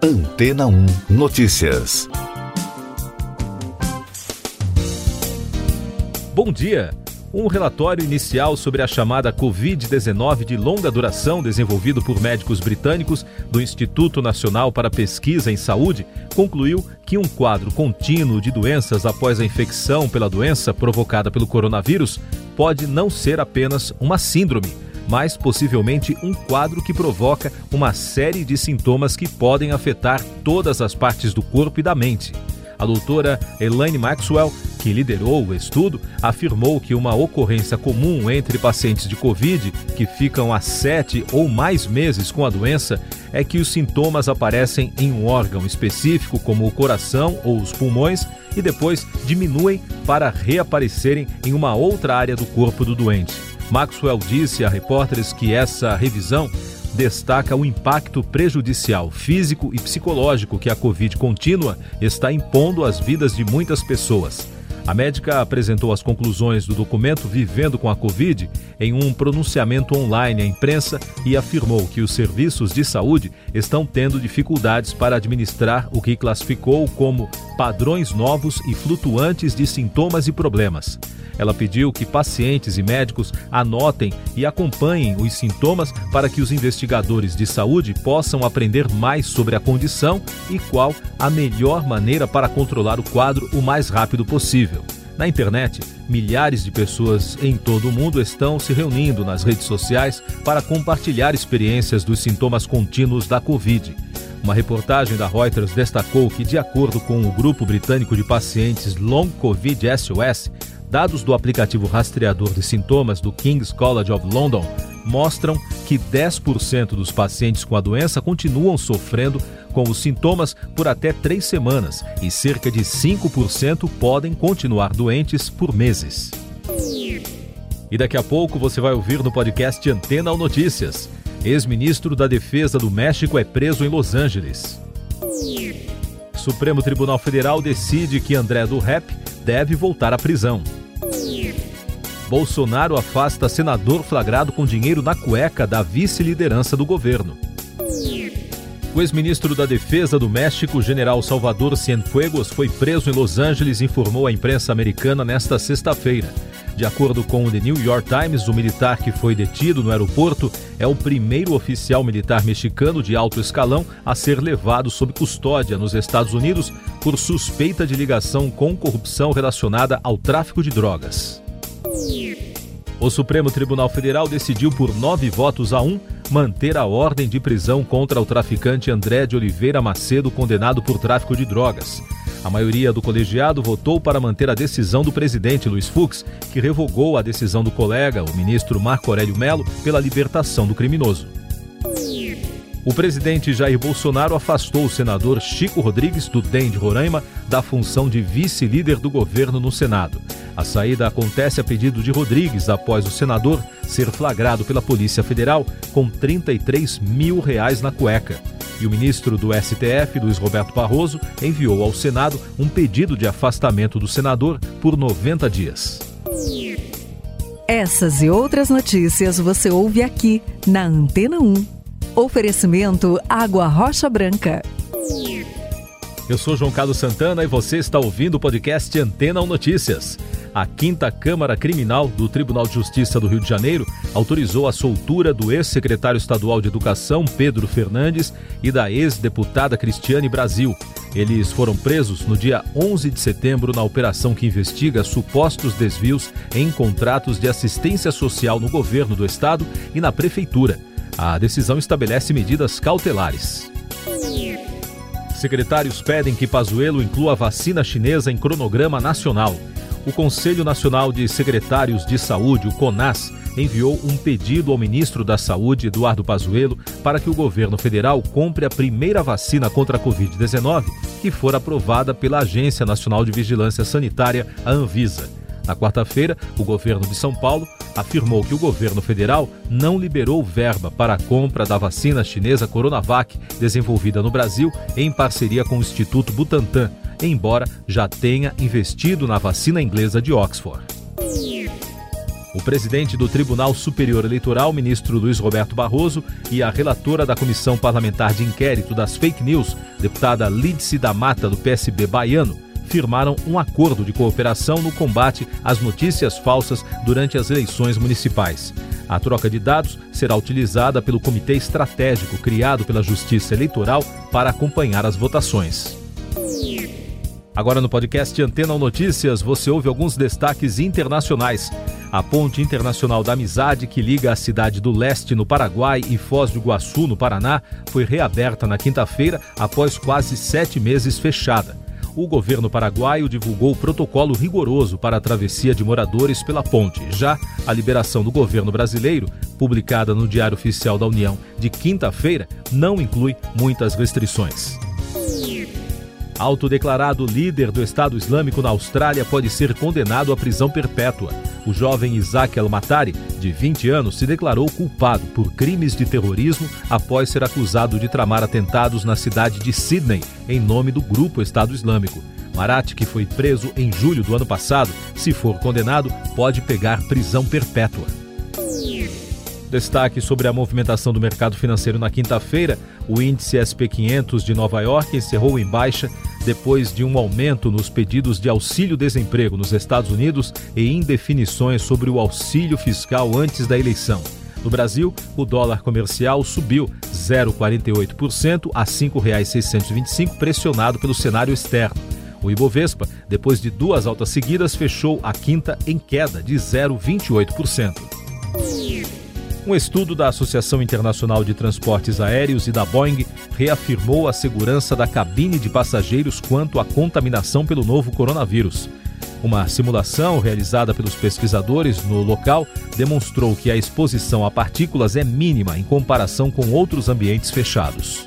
Antena 1 Notícias. Bom dia. Um relatório inicial sobre a chamada Covid-19 de longa duração, desenvolvido por médicos britânicos do Instituto Nacional para Pesquisa em Saúde, concluiu que um quadro contínuo de doenças após a infecção pela doença provocada pelo coronavírus pode não ser apenas uma síndrome, mas possivelmente um quadro que provoca uma série de sintomas que podem afetar todas as partes do corpo e da mente. A doutora Elaine Maxwell, que liderou o estudo, afirmou que uma ocorrência comum entre pacientes de Covid que ficam há sete ou mais meses com a doença é que os sintomas aparecem em um órgão específico, como o coração ou os pulmões, e depois diminuem para reaparecerem em uma outra área do corpo do doente. Maxwell disse a repórteres que essa revisão destaca o impacto prejudicial físico e psicológico que a Covid contínua está impondo às vidas de muitas pessoas. A médica apresentou as conclusões do documento Vivendo com a Covid em um pronunciamento online à imprensa e afirmou que os serviços de saúde estão tendo dificuldades para administrar o que classificou como padrões novos e flutuantes de sintomas e problemas. Ela pediu que pacientes e médicos anotem e acompanhem os sintomas para que os investigadores de saúde possam aprender mais sobre a condição e qual a melhor maneira para controlar o quadro o mais rápido possível. Na internet, milhares de pessoas em todo o mundo estão se reunindo nas redes sociais para compartilhar experiências dos sintomas contínuos da Covid. Uma reportagem da Reuters destacou que, de acordo com o grupo britânico de pacientes Long Covid SOS, Dados do aplicativo rastreador de sintomas do King's College of London mostram que 10% dos pacientes com a doença continuam sofrendo com os sintomas por até três semanas e cerca de 5% podem continuar doentes por meses. E daqui a pouco você vai ouvir no podcast Antena ou Notícias. Ex-ministro da Defesa do México é preso em Los Angeles. Supremo Tribunal Federal decide que André do Rep deve voltar à prisão. Bolsonaro afasta senador flagrado com dinheiro na cueca da vice-liderança do governo. O ex-ministro da Defesa do México, general Salvador Cienfuegos, foi preso em Los Angeles, informou a imprensa americana nesta sexta-feira. De acordo com o The New York Times, o militar que foi detido no aeroporto é o primeiro oficial militar mexicano de alto escalão a ser levado sob custódia nos Estados Unidos por suspeita de ligação com corrupção relacionada ao tráfico de drogas. O Supremo Tribunal Federal decidiu por nove votos a um manter a ordem de prisão contra o traficante André de Oliveira Macedo, condenado por tráfico de drogas. A maioria do colegiado votou para manter a decisão do presidente Luiz Fux, que revogou a decisão do colega, o ministro Marco Aurélio Melo, pela libertação do criminoso. O presidente Jair Bolsonaro afastou o senador Chico Rodrigues, do DEM de Roraima, da função de vice-líder do governo no Senado. A saída acontece a pedido de Rodrigues após o senador ser flagrado pela Polícia Federal com 33 mil reais na cueca. E o ministro do STF, Luiz Roberto Barroso, enviou ao Senado um pedido de afastamento do senador por 90 dias. Essas e outras notícias você ouve aqui na Antena 1. Oferecimento Água Rocha Branca. Eu sou João Carlos Santana e você está ouvindo o podcast Antena 1 Notícias a Quinta Câmara Criminal do Tribunal de Justiça do Rio de Janeiro autorizou a soltura do ex-secretário estadual de Educação, Pedro Fernandes, e da ex-deputada Cristiane Brasil. Eles foram presos no dia 11 de setembro na operação que investiga supostos desvios em contratos de assistência social no governo do estado e na prefeitura. A decisão estabelece medidas cautelares. Secretários pedem que Pazuello inclua a vacina chinesa em cronograma nacional o Conselho Nacional de Secretários de Saúde, o CONAS, enviou um pedido ao ministro da Saúde, Eduardo Pazuello, para que o governo federal compre a primeira vacina contra a Covid-19 que for aprovada pela Agência Nacional de Vigilância Sanitária, a Anvisa. Na quarta-feira, o governo de São Paulo afirmou que o governo federal não liberou verba para a compra da vacina chinesa Coronavac, desenvolvida no Brasil em parceria com o Instituto Butantan embora já tenha investido na vacina inglesa de Oxford. o presidente do Tribunal Superior Eleitoral, ministro Luiz Roberto Barroso, e a relatora da Comissão Parlamentar de Inquérito das Fake News, deputada Lídice da Mata, do PSB baiano, firmaram um acordo de cooperação no combate às notícias falsas durante as eleições municipais. A troca de dados será utilizada pelo Comitê Estratégico criado pela Justiça Eleitoral para acompanhar as votações. Agora no podcast Antena Notícias, você ouve alguns destaques internacionais. A ponte internacional da amizade que liga a cidade do leste no Paraguai e Foz do Iguaçu no Paraná foi reaberta na quinta-feira após quase sete meses fechada. O governo paraguaio divulgou protocolo rigoroso para a travessia de moradores pela ponte. Já a liberação do governo brasileiro, publicada no Diário Oficial da União de quinta-feira, não inclui muitas restrições. Autodeclarado líder do Estado Islâmico na Austrália pode ser condenado à prisão perpétua. O jovem Isaac El-Matari, de 20 anos, se declarou culpado por crimes de terrorismo após ser acusado de tramar atentados na cidade de Sydney, em nome do grupo Estado Islâmico. Marat, que foi preso em julho do ano passado, se for condenado, pode pegar prisão perpétua. Destaque sobre a movimentação do mercado financeiro na quinta-feira: o índice SP500 de Nova York encerrou em baixa depois de um aumento nos pedidos de auxílio-desemprego nos Estados Unidos e indefinições sobre o auxílio fiscal antes da eleição. No Brasil, o dólar comercial subiu 0,48% a R$ 5,625, pressionado pelo cenário externo. O Ibovespa, depois de duas altas seguidas, fechou a quinta em queda de 0,28%. Um estudo da Associação Internacional de Transportes Aéreos e da Boeing reafirmou a segurança da cabine de passageiros quanto à contaminação pelo novo coronavírus. Uma simulação realizada pelos pesquisadores no local demonstrou que a exposição a partículas é mínima em comparação com outros ambientes fechados.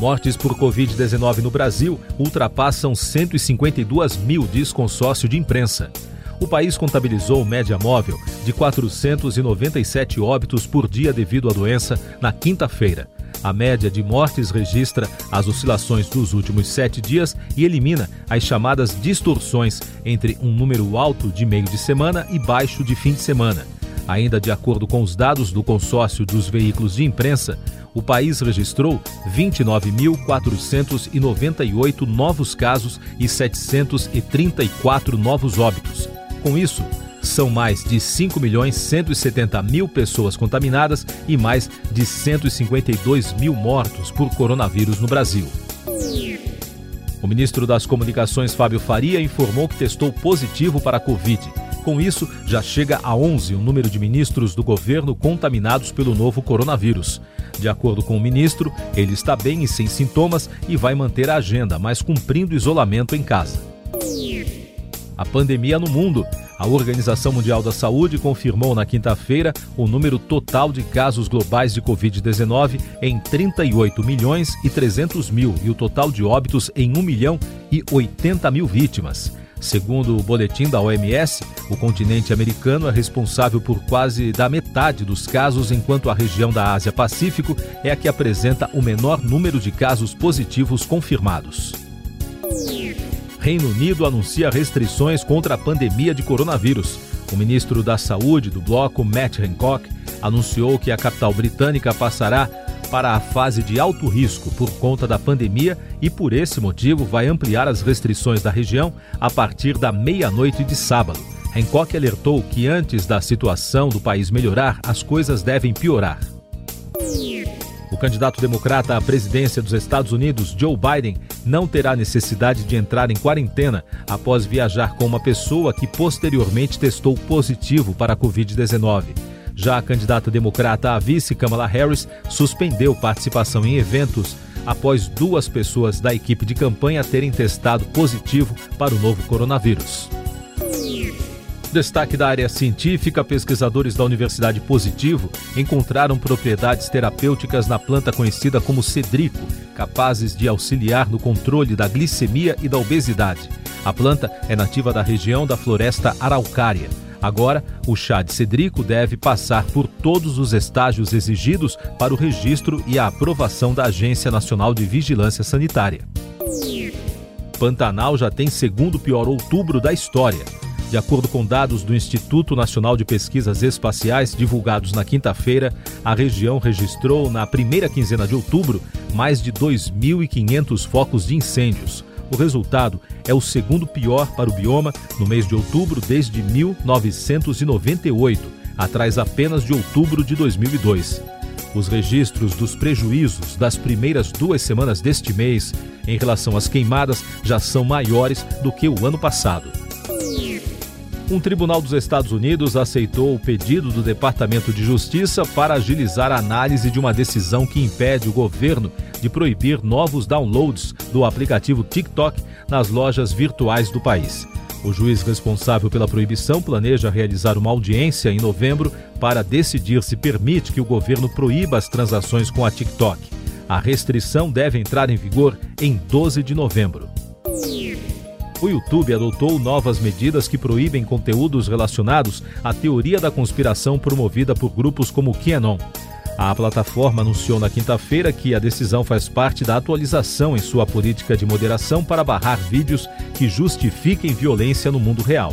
Mortes por Covid-19 no Brasil ultrapassam 152 mil, diz consórcio de imprensa o país contabilizou média móvel de 497 óbitos por dia devido à doença na quinta-feira. A média de mortes registra as oscilações dos últimos sete dias e elimina as chamadas distorções entre um número alto de meio de semana e baixo de fim de semana. Ainda de acordo com os dados do consórcio dos veículos de imprensa, o país registrou 29.498 novos casos e 734 novos óbitos. Com isso, são mais de 5 milhões 170 mil pessoas contaminadas e mais de 152 mil mortos por coronavírus no Brasil. O ministro das Comunicações, Fábio Faria, informou que testou positivo para a Covid. Com isso, já chega a 11 o número de ministros do governo contaminados pelo novo coronavírus. De acordo com o ministro, ele está bem e sem sintomas e vai manter a agenda, mas cumprindo isolamento em casa a pandemia no mundo. A Organização Mundial da Saúde confirmou na quinta-feira o número total de casos globais de Covid-19 em 38 milhões e 300 mil e o total de óbitos em 1 milhão e 80 mil vítimas. Segundo o boletim da OMS, o continente americano é responsável por quase da metade dos casos, enquanto a região da Ásia-Pacífico é a que apresenta o menor número de casos positivos confirmados. Reino Unido anuncia restrições contra a pandemia de coronavírus. O ministro da Saúde do bloco, Matt Hancock, anunciou que a capital britânica passará para a fase de alto risco por conta da pandemia e, por esse motivo, vai ampliar as restrições da região a partir da meia-noite de sábado. Hancock alertou que antes da situação do país melhorar, as coisas devem piorar. O candidato democrata à presidência dos Estados Unidos, Joe Biden, não terá necessidade de entrar em quarentena após viajar com uma pessoa que posteriormente testou positivo para a Covid-19. Já a candidata democrata à vice, Kamala Harris, suspendeu participação em eventos após duas pessoas da equipe de campanha terem testado positivo para o novo coronavírus. Destaque da área científica: pesquisadores da Universidade Positivo encontraram propriedades terapêuticas na planta conhecida como cedrico, capazes de auxiliar no controle da glicemia e da obesidade. A planta é nativa da região da floresta araucária. Agora, o chá de cedrico deve passar por todos os estágios exigidos para o registro e a aprovação da Agência Nacional de Vigilância Sanitária. Pantanal já tem segundo pior outubro da história. De acordo com dados do Instituto Nacional de Pesquisas Espaciais divulgados na quinta-feira, a região registrou na primeira quinzena de outubro mais de 2.500 focos de incêndios. O resultado é o segundo pior para o bioma no mês de outubro desde 1998, atrás apenas de outubro de 2002. Os registros dos prejuízos das primeiras duas semanas deste mês em relação às queimadas já são maiores do que o ano passado. Um tribunal dos Estados Unidos aceitou o pedido do Departamento de Justiça para agilizar a análise de uma decisão que impede o governo de proibir novos downloads do aplicativo TikTok nas lojas virtuais do país. O juiz responsável pela proibição planeja realizar uma audiência em novembro para decidir se permite que o governo proíba as transações com a TikTok. A restrição deve entrar em vigor em 12 de novembro. O YouTube adotou novas medidas que proíbem conteúdos relacionados à teoria da conspiração promovida por grupos como QAnon. A plataforma anunciou na quinta-feira que a decisão faz parte da atualização em sua política de moderação para barrar vídeos que justifiquem violência no mundo real.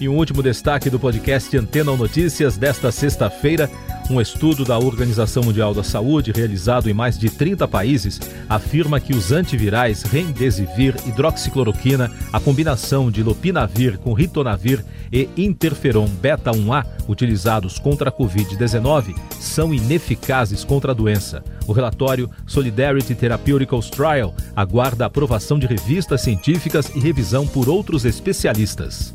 E um último destaque do podcast Antena Notícias desta sexta-feira. Um estudo da Organização Mundial da Saúde, realizado em mais de 30 países, afirma que os antivirais Remdesivir, hidroxicloroquina, a combinação de lopinavir com ritonavir e interferon beta-1A, utilizados contra a Covid-19, são ineficazes contra a doença. O relatório Solidarity Therapeutics Trial aguarda aprovação de revistas científicas e revisão por outros especialistas.